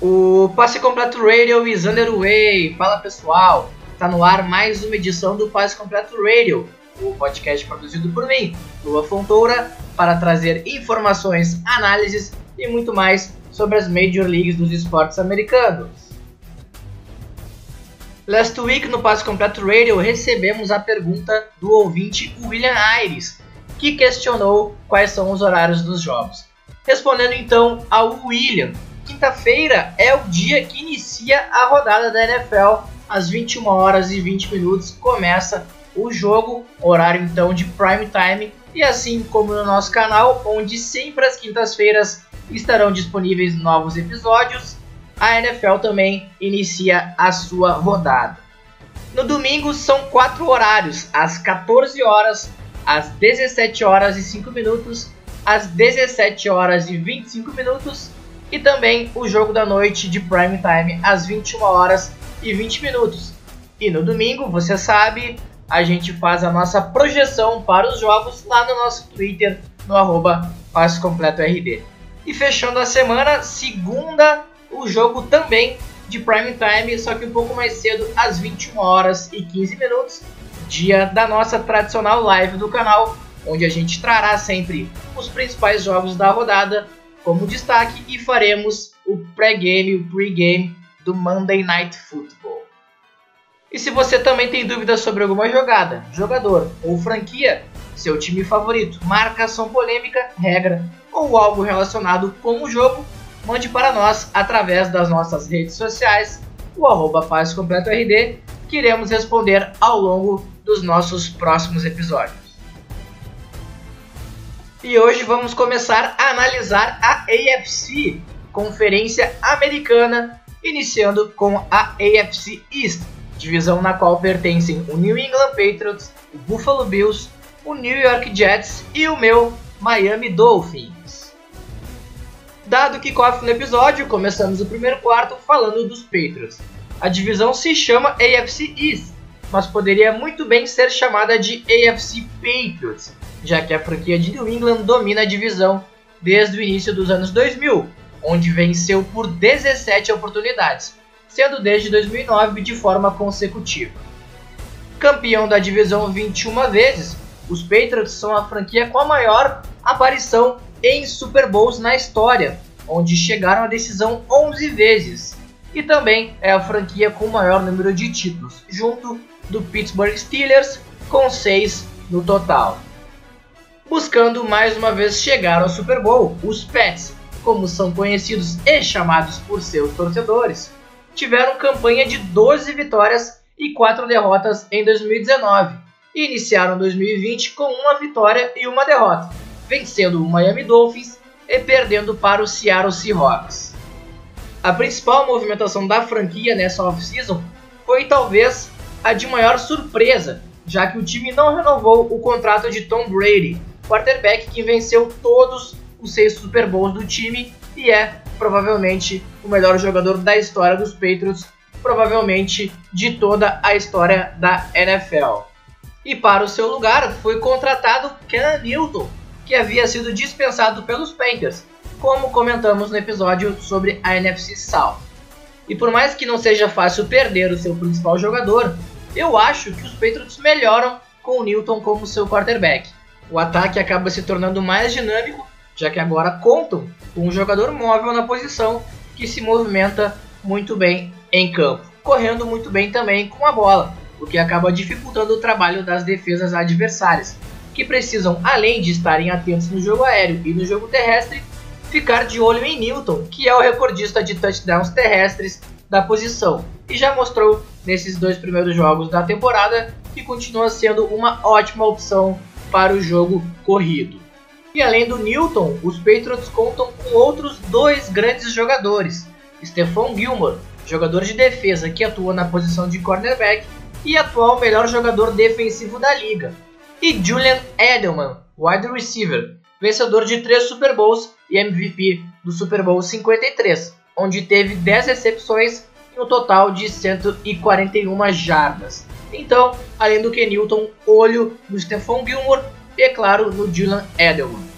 O Passe Completo Radio is underway. Fala pessoal, tá no ar mais uma edição do Passe Completo Radio, o podcast produzido por mim, Lua Fontoura, para trazer informações, análises e muito mais sobre as Major Leagues dos esportes americanos. Last week no Passe Completo Radio recebemos a pergunta do ouvinte William Aires, que questionou quais são os horários dos jogos. Respondendo então ao William, quinta-feira é o dia que inicia a rodada da NFL. Às 21 horas e 20 minutos começa o jogo, horário então de prime time, e assim como no nosso canal, onde sempre às quintas-feiras estarão disponíveis novos episódios, a NFL também inicia a sua rodada. No domingo são quatro horários, às 14 horas, às 17 horas e 5 minutos, às 17 horas e 25 minutos e também o jogo da noite de prime time às 21 horas e 20 minutos. E no domingo, você sabe, a gente faz a nossa projeção para os jogos lá no nosso Twitter, no arroba RD. E fechando a semana, segunda, o jogo também de prime time, só que um pouco mais cedo, às 21 horas e 15 minutos, dia da nossa tradicional live do canal, onde a gente trará sempre os principais jogos da rodada como destaque e faremos o pré-game, o pre-game do Monday Night Football. E se você também tem dúvidas sobre alguma jogada, jogador ou franquia, seu time favorito, marcação polêmica, regra ou algo relacionado com o jogo, mande para nós através das nossas redes sociais, o arroba que iremos responder ao longo dos nossos próximos episódios. E hoje vamos começar a analisar a AFC, Conferência Americana, iniciando com a AFC East, divisão na qual pertencem o New England Patriots, o Buffalo Bills, o New York Jets e o meu Miami Dolphins. Dado o kickoff no episódio, começamos o primeiro quarto falando dos Patriots. A divisão se chama AFC East, mas poderia muito bem ser chamada de AFC Patriots, já que a franquia de New England domina a divisão desde o início dos anos 2000, onde venceu por 17 oportunidades, sendo desde 2009 de forma consecutiva. Campeão da divisão 21 vezes, os Patriots são a franquia com a maior aparição em Super Bowls na história, onde chegaram à decisão 11 vezes, e também é a franquia com o maior número de títulos, junto do Pittsburgh Steelers, com 6 no total buscando mais uma vez chegar ao Super Bowl. Os Pets, como são conhecidos e chamados por seus torcedores, tiveram campanha de 12 vitórias e 4 derrotas em 2019 e iniciaram 2020 com uma vitória e uma derrota, vencendo o Miami Dolphins e perdendo para o Seattle Seahawks. A principal movimentação da franquia nessa off-season foi talvez a de maior surpresa, já que o time não renovou o contrato de Tom Brady, quarterback que venceu todos os seis Super Bowls do time e é provavelmente o melhor jogador da história dos Patriots, provavelmente de toda a história da NFL. E para o seu lugar foi contratado Ken Newton, que havia sido dispensado pelos Panthers, como comentamos no episódio sobre a NFC South. E por mais que não seja fácil perder o seu principal jogador, eu acho que os Patriots melhoram com o Newton como seu quarterback o ataque acaba se tornando mais dinâmico, já que agora contam com um jogador móvel na posição que se movimenta muito bem em campo, correndo muito bem também com a bola, o que acaba dificultando o trabalho das defesas adversárias, que precisam, além de estarem atentos no jogo aéreo e no jogo terrestre, ficar de olho em Newton, que é o recordista de touchdowns terrestres da posição, e já mostrou nesses dois primeiros jogos da temporada que continua sendo uma ótima opção para o jogo corrido. E além do Newton, os Patriots contam com outros dois grandes jogadores: Stephon Gilmore, jogador de defesa que atua na posição de cornerback e atual melhor jogador defensivo da liga, e Julian Edelman, wide receiver, vencedor de três Super Bowls e MVP do Super Bowl 53, onde teve 10 recepções e um total de 141 jardas. Então, além do que Newton, olho no Stephon Gilmore e, é claro, no Dylan Edelman.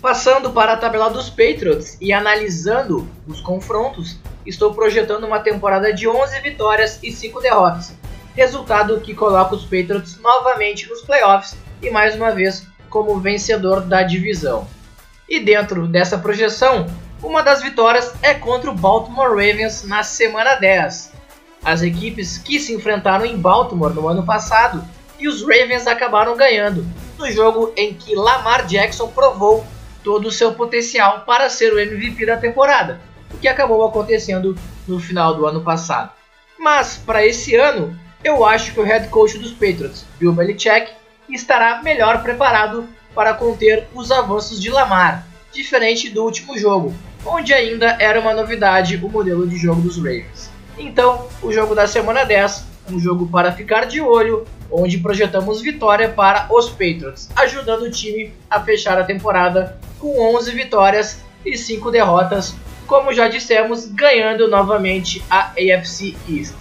Passando para a tabela dos Patriots e analisando os confrontos, estou projetando uma temporada de 11 vitórias e 5 derrotas, resultado que coloca os Patriots novamente nos playoffs e mais uma vez como vencedor da divisão. E dentro dessa projeção, uma das vitórias é contra o Baltimore Ravens na semana 10. As equipes que se enfrentaram em Baltimore no ano passado e os Ravens acabaram ganhando, no jogo em que Lamar Jackson provou todo o seu potencial para ser o MVP da temporada, o que acabou acontecendo no final do ano passado. Mas para esse ano, eu acho que o head coach dos Patriots, Bill Belichick, estará melhor preparado para conter os avanços de Lamar, diferente do último jogo, onde ainda era uma novidade o modelo de jogo dos Ravens. Então, o jogo da semana 10, um jogo para ficar de olho, onde projetamos vitória para os Patriots, ajudando o time a fechar a temporada com 11 vitórias e 5 derrotas, como já dissemos, ganhando novamente a AFC East.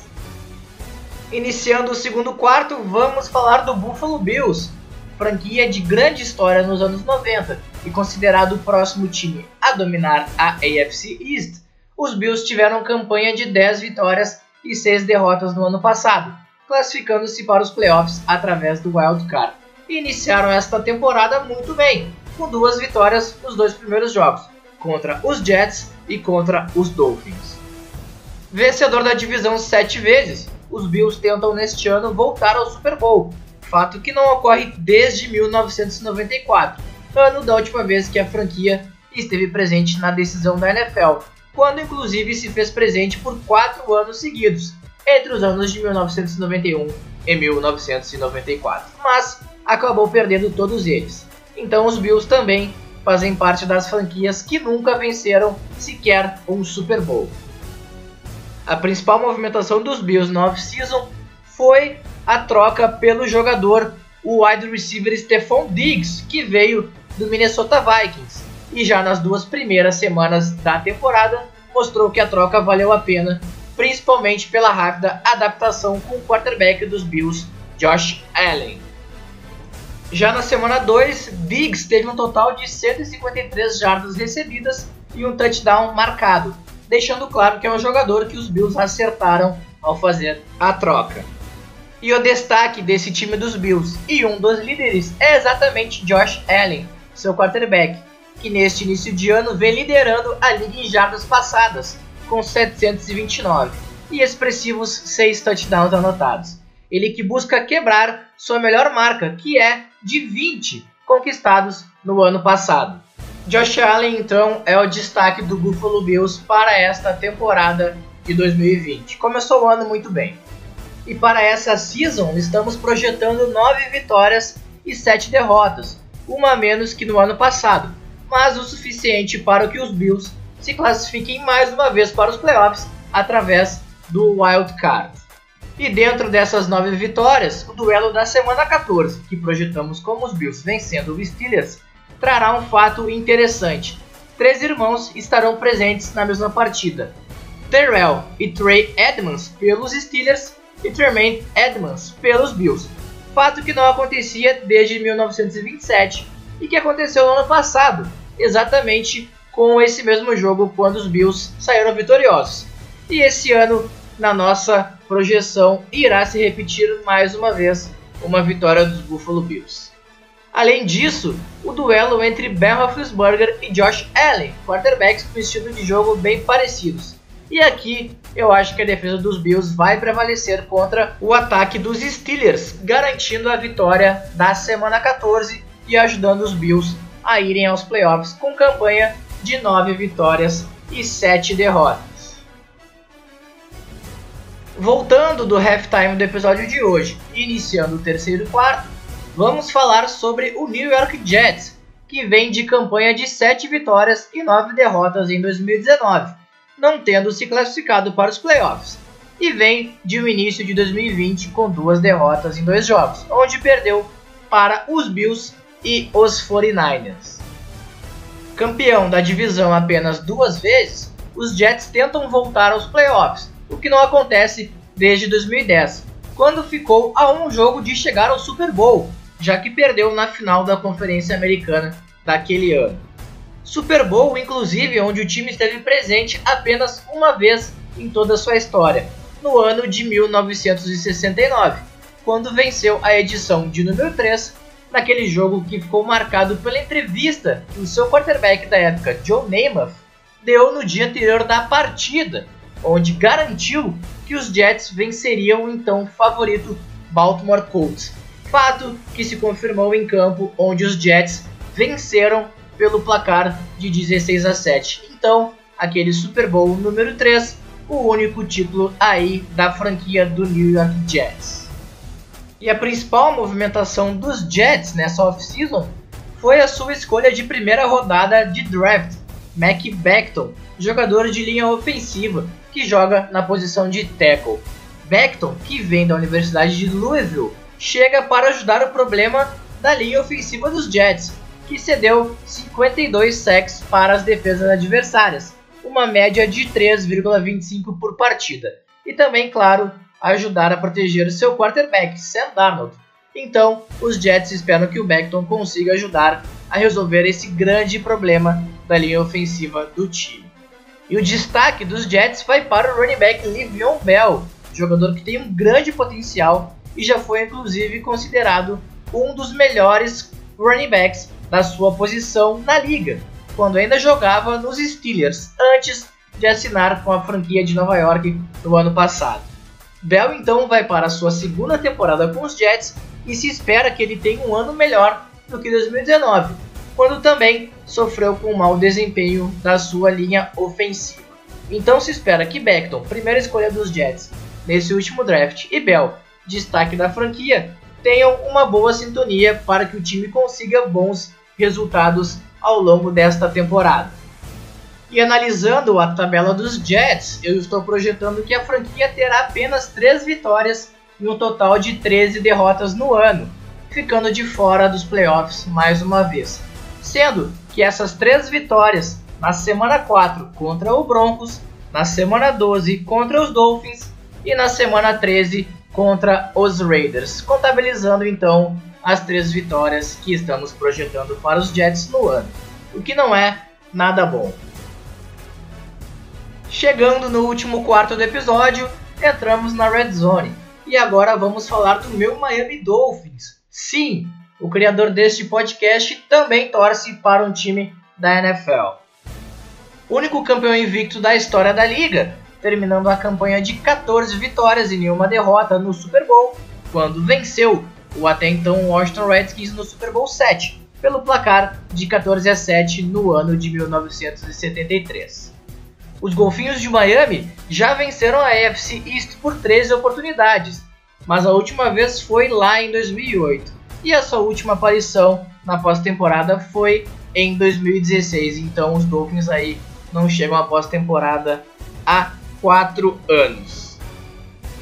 Iniciando o segundo quarto, vamos falar do Buffalo Bills, franquia de grande história nos anos 90 e considerado o próximo time a dominar a AFC East. Os Bills tiveram campanha de 10 vitórias e 6 derrotas no ano passado, classificando-se para os playoffs através do Wild Card. E iniciaram esta temporada muito bem, com duas vitórias nos dois primeiros jogos, contra os Jets e contra os Dolphins. Vencedor da divisão sete vezes, os Bills tentam neste ano voltar ao Super Bowl, fato que não ocorre desde 1994, ano da última vez que a franquia esteve presente na decisão da NFL, quando inclusive se fez presente por quatro anos seguidos, entre os anos de 1991 e 1994, mas acabou perdendo todos eles. Então os Bills também fazem parte das franquias que nunca venceram sequer um Super Bowl. A principal movimentação dos Bills na off-season foi a troca pelo jogador, o wide receiver Stephon Diggs, que veio do Minnesota Vikings. E já nas duas primeiras semanas da temporada, mostrou que a troca valeu a pena, principalmente pela rápida adaptação com o quarterback dos Bills, Josh Allen. Já na semana 2, Diggs teve um total de 153 jardas recebidas e um touchdown marcado, deixando claro que é um jogador que os Bills acertaram ao fazer a troca. E o destaque desse time dos Bills e um dos líderes é exatamente Josh Allen, seu quarterback, que neste início de ano vem liderando a liga em jardas passadas, com 729 e expressivos 6 touchdowns anotados. Ele que busca quebrar sua melhor marca, que é de 20 conquistados no ano passado. Josh Allen, então, é o destaque do Buffalo Bills para esta temporada de 2020. Começou o ano muito bem. E para essa season, estamos projetando 9 vitórias e 7 derrotas, uma a menos que no ano passado, mas o suficiente para que os Bills se classifiquem mais uma vez para os playoffs através do Wild Card. E dentro dessas nove vitórias, o duelo da semana 14, que projetamos como os Bills vencendo os Steelers, trará um fato interessante. Três irmãos estarão presentes na mesma partida. Terrell e Trey Edmonds pelos Steelers e Tremaine Edmonds pelos Bills. Fato que não acontecia desde 1927 e que aconteceu no ano passado, exatamente com esse mesmo jogo quando os Bills saíram vitoriosos. E esse ano, na nossa projeção, irá se repetir mais uma vez uma vitória dos Buffalo Bills. Além disso, o duelo entre Ben Roethlisberger e Josh Allen, quarterbacks com estilo de jogo bem parecidos. E aqui eu acho que a defesa dos Bills vai prevalecer contra o ataque dos Steelers, garantindo a vitória da semana 14 e ajudando os Bills a irem aos playoffs com campanha de 9 vitórias e 7 derrotas. Voltando do halftime do episódio de hoje, iniciando o terceiro quarto, vamos falar sobre o New York Jets, que vem de campanha de 7 vitórias e 9 derrotas em 2019, não tendo se classificado para os playoffs, e vem de um início de 2020 com duas derrotas em dois jogos, onde perdeu para os Bills e os 49ers. Campeão da divisão apenas duas vezes, os Jets tentam voltar aos playoffs, o que não acontece desde 2010, quando ficou a um jogo de chegar ao Super Bowl, já que perdeu na final da Conferência Americana daquele ano. Super Bowl, inclusive, onde o time esteve presente apenas uma vez em toda a sua história, no ano de 1969, quando venceu a edição de número 3 naquele jogo que ficou marcado pela entrevista que o seu quarterback da época, Joe Namath, deu no dia anterior da partida, onde garantiu que os Jets venceriam o então favorito Baltimore Colts. Fato que se confirmou em campo, onde os Jets venceram pelo placar de 16 a 7. Então, aquele Super Bowl número 3, o único título aí da franquia do New York Jets. E a principal movimentação dos Jets nessa off-season foi a sua escolha de primeira rodada de draft, Mac Becton, jogador de linha ofensiva que joga na posição de tackle. Becton, que vem da Universidade de Louisville, chega para ajudar o problema da linha ofensiva dos Jets, que cedeu 52 sacks para as defesas adversárias, uma média de 3,25 por partida. E também, claro, ajudar a proteger seu quarterback, Sam Darnold. Então, os Jets esperam que o Beckton consiga ajudar a resolver esse grande problema da linha ofensiva do time. E o destaque dos Jets vai para o running back Livion Bell, jogador que tem um grande potencial e já foi inclusive considerado um dos melhores running backs da sua posição na liga, quando ainda jogava nos Steelers, antes de assinar com a franquia de Nova York no ano passado. Bell então vai para a sua segunda temporada com os Jets e se espera que ele tenha um ano melhor do que 2019, quando também sofreu com um mau desempenho da sua linha ofensiva. Então se espera que Beckton, primeira escolha dos Jets nesse último draft, e Bell, destaque da franquia, tenham uma boa sintonia para que o time consiga bons resultados ao longo desta temporada. E analisando a tabela dos Jets, eu estou projetando que a franquia terá apenas 3 vitórias e um total de 13 derrotas no ano, ficando de fora dos playoffs mais uma vez. Sendo que essas 3 vitórias na semana 4 contra o Broncos, na semana 12 contra os Dolphins e na semana 13 contra os Raiders, contabilizando então as três vitórias que estamos projetando para os Jets no ano, o que não é nada bom. Chegando no último quarto do episódio, entramos na Red Zone. E agora vamos falar do meu Miami Dolphins. Sim, o criador deste podcast também torce para um time da NFL. Único campeão invicto da história da liga, terminando a campanha de 14 vitórias e nenhuma derrota no Super Bowl, quando venceu o até então Washington Redskins no Super Bowl 7, pelo placar de 14 a 7 no ano de 1973. Os Golfinhos de Miami já venceram a AFC East por 13 oportunidades, mas a última vez foi lá em 2008 e a sua última aparição na pós-temporada foi em 2016. Então os Dolphins aí não chegam à pós-temporada há 4 anos.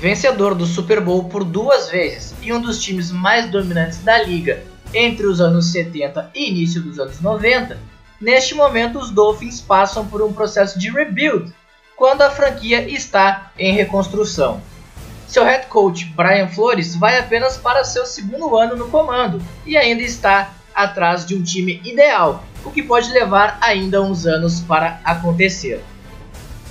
Vencedor do Super Bowl por duas vezes e um dos times mais dominantes da liga entre os anos 70 e início dos anos 90, Neste momento, os Dolphins passam por um processo de rebuild, quando a franquia está em reconstrução. Seu head coach Brian Flores vai apenas para seu segundo ano no comando e ainda está atrás de um time ideal, o que pode levar ainda uns anos para acontecer.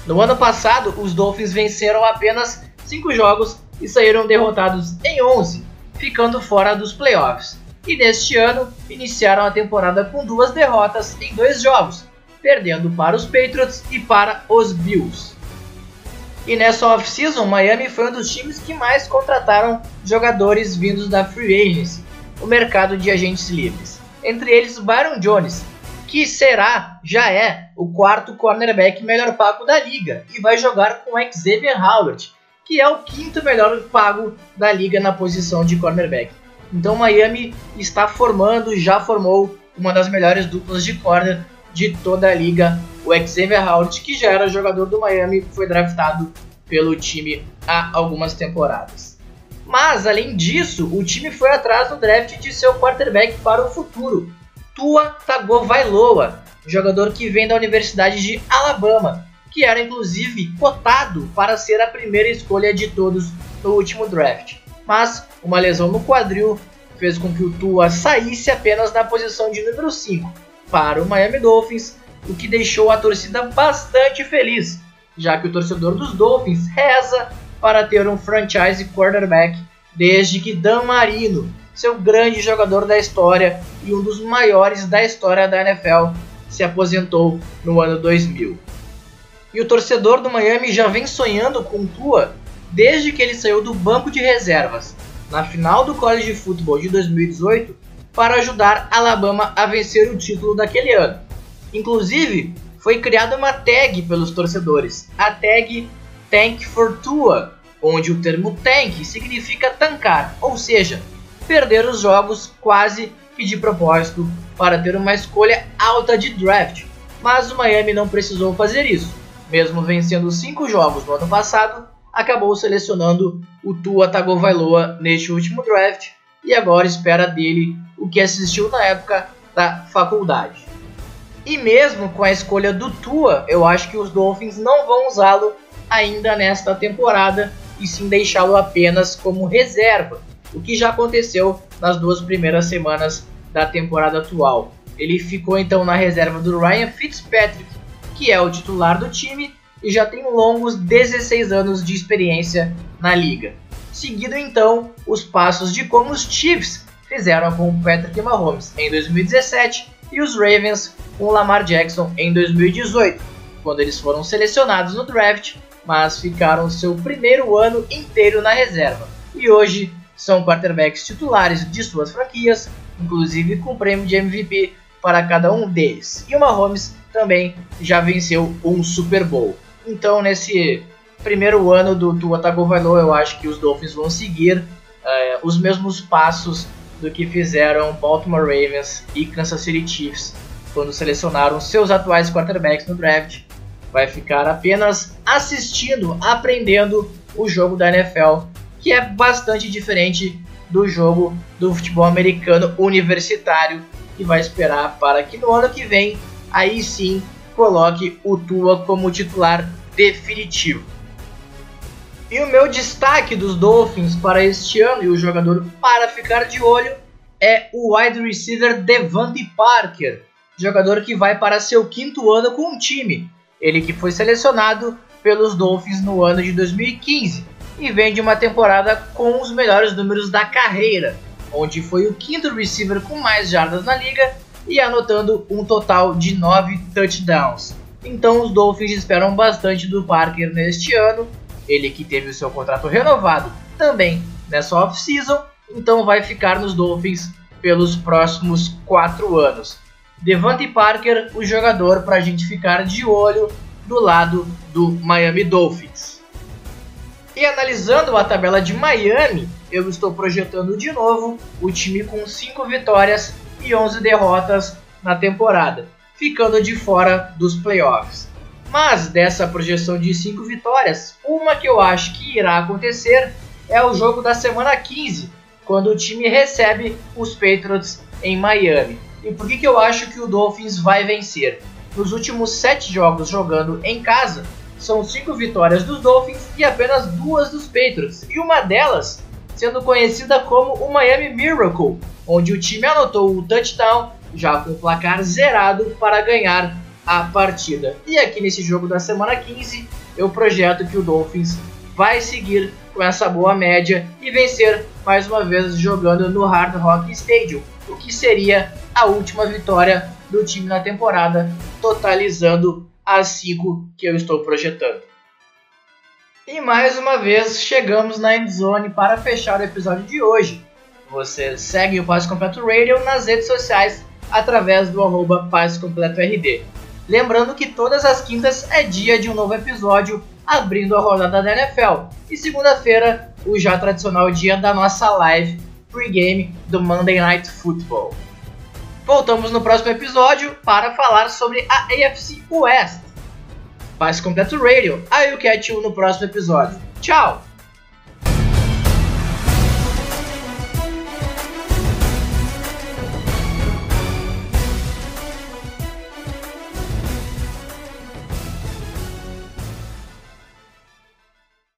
No ano passado, os Dolphins venceram apenas 5 jogos e saíram derrotados em 11, ficando fora dos playoffs e neste ano iniciaram a temporada com duas derrotas em dois jogos, perdendo para os Patriots e para os Bills. E nessa off-season, Miami foi um dos times que mais contrataram jogadores vindos da Free Agency, o mercado de agentes livres. Entre eles, Byron Jones, que será, já é, o quarto cornerback melhor pago da liga e vai jogar com Xavier Howard, que é o quinto melhor pago da liga na posição de cornerback. Então Miami está formando, já formou uma das melhores duplas de corner de toda a liga, o Xavier Howard, que já era jogador do Miami, foi draftado pelo time há algumas temporadas. Mas além disso, o time foi atrás no draft de seu quarterback para o futuro, Tua Tagovailoa, jogador que vem da Universidade de Alabama, que era inclusive cotado para ser a primeira escolha de todos no último draft mas uma lesão no quadril fez com que o Tua saísse apenas na posição de número 5 para o Miami Dolphins, o que deixou a torcida bastante feliz, já que o torcedor dos Dolphins reza para ter um franchise quarterback desde que Dan Marino, seu grande jogador da história e um dos maiores da história da NFL, se aposentou no ano 2000. E o torcedor do Miami já vem sonhando com Tua desde que ele saiu do banco de reservas na final do College Football de 2018 para ajudar Alabama a vencer o título daquele ano. Inclusive, foi criada uma tag pelos torcedores, a tag Tank for Tua, onde o termo tank significa tancar, ou seja, perder os jogos quase que de propósito para ter uma escolha alta de draft. Mas o Miami não precisou fazer isso. Mesmo vencendo cinco jogos no ano passado, acabou selecionando o Tua Tagovailoa neste último draft e agora espera dele o que assistiu na época da faculdade. E mesmo com a escolha do Tua, eu acho que os Dolphins não vão usá-lo ainda nesta temporada e sim deixá-lo apenas como reserva, o que já aconteceu nas duas primeiras semanas da temporada atual. Ele ficou então na reserva do Ryan Fitzpatrick, que é o titular do time e já tem longos 16 anos de experiência na liga. Seguindo então os passos de como os Chiefs fizeram com o Patrick Mahomes em 2017 e os Ravens com o Lamar Jackson em 2018, quando eles foram selecionados no draft, mas ficaram seu primeiro ano inteiro na reserva. E hoje são quarterbacks titulares de suas franquias, inclusive com prêmio de MVP para cada um deles. E o Mahomes também já venceu um Super Bowl. Então, nesse primeiro ano do Tua Tagovailoa, eu acho que os Dolphins vão seguir uh, os mesmos passos do que fizeram Baltimore Ravens e Kansas City Chiefs quando selecionaram seus atuais quarterbacks no draft. Vai ficar apenas assistindo, aprendendo o jogo da NFL, que é bastante diferente do jogo do futebol americano universitário e vai esperar para que no ano que vem aí sim coloque o Tua como titular definitivo. E o meu destaque dos Dolphins para este ano e o jogador para ficar de olho é o wide receiver Devante Parker, jogador que vai para seu quinto ano com o time. Ele que foi selecionado pelos Dolphins no ano de 2015 e vem de uma temporada com os melhores números da carreira, onde foi o quinto receiver com mais jardas na liga e anotando um total de 9 touchdowns. Então os Dolphins esperam bastante do Parker neste ano, ele que teve o seu contrato renovado também nessa off-season, então vai ficar nos Dolphins pelos próximos 4 anos. Devante Parker, o jogador para a gente ficar de olho do lado do Miami Dolphins. E analisando a tabela de Miami, eu estou projetando de novo o time com 5 vitórias e 11 derrotas na temporada, ficando de fora dos playoffs. Mas dessa projeção de 5 vitórias, uma que eu acho que irá acontecer é o jogo da semana 15, quando o time recebe os Patriots em Miami. E por que, que eu acho que o Dolphins vai vencer? Nos últimos 7 jogos jogando em casa, são 5 vitórias dos Dolphins e apenas duas dos Patriots, e uma delas sendo conhecida como o Miami Miracle, onde o time anotou o touchdown já com o placar zerado para ganhar a partida. E aqui nesse jogo da semana 15, eu projeto que o Dolphins vai seguir com essa boa média e vencer mais uma vez jogando no Hard Rock Stadium, o que seria a última vitória do time na temporada, totalizando as 5 que eu estou projetando. E mais uma vez chegamos na endzone para fechar o episódio de hoje. Você segue o Passe Completo Radio nas redes sociais através do arroba Passe Completo RD. Lembrando que todas as quintas é dia de um novo episódio abrindo a rodada da NFL. E segunda-feira, o já tradicional dia da nossa live pregame do Monday Night Football. Voltamos no próximo episódio para falar sobre a AFC West. Passe Completo Radio. Aí eu catch you no próximo episódio. Tchau!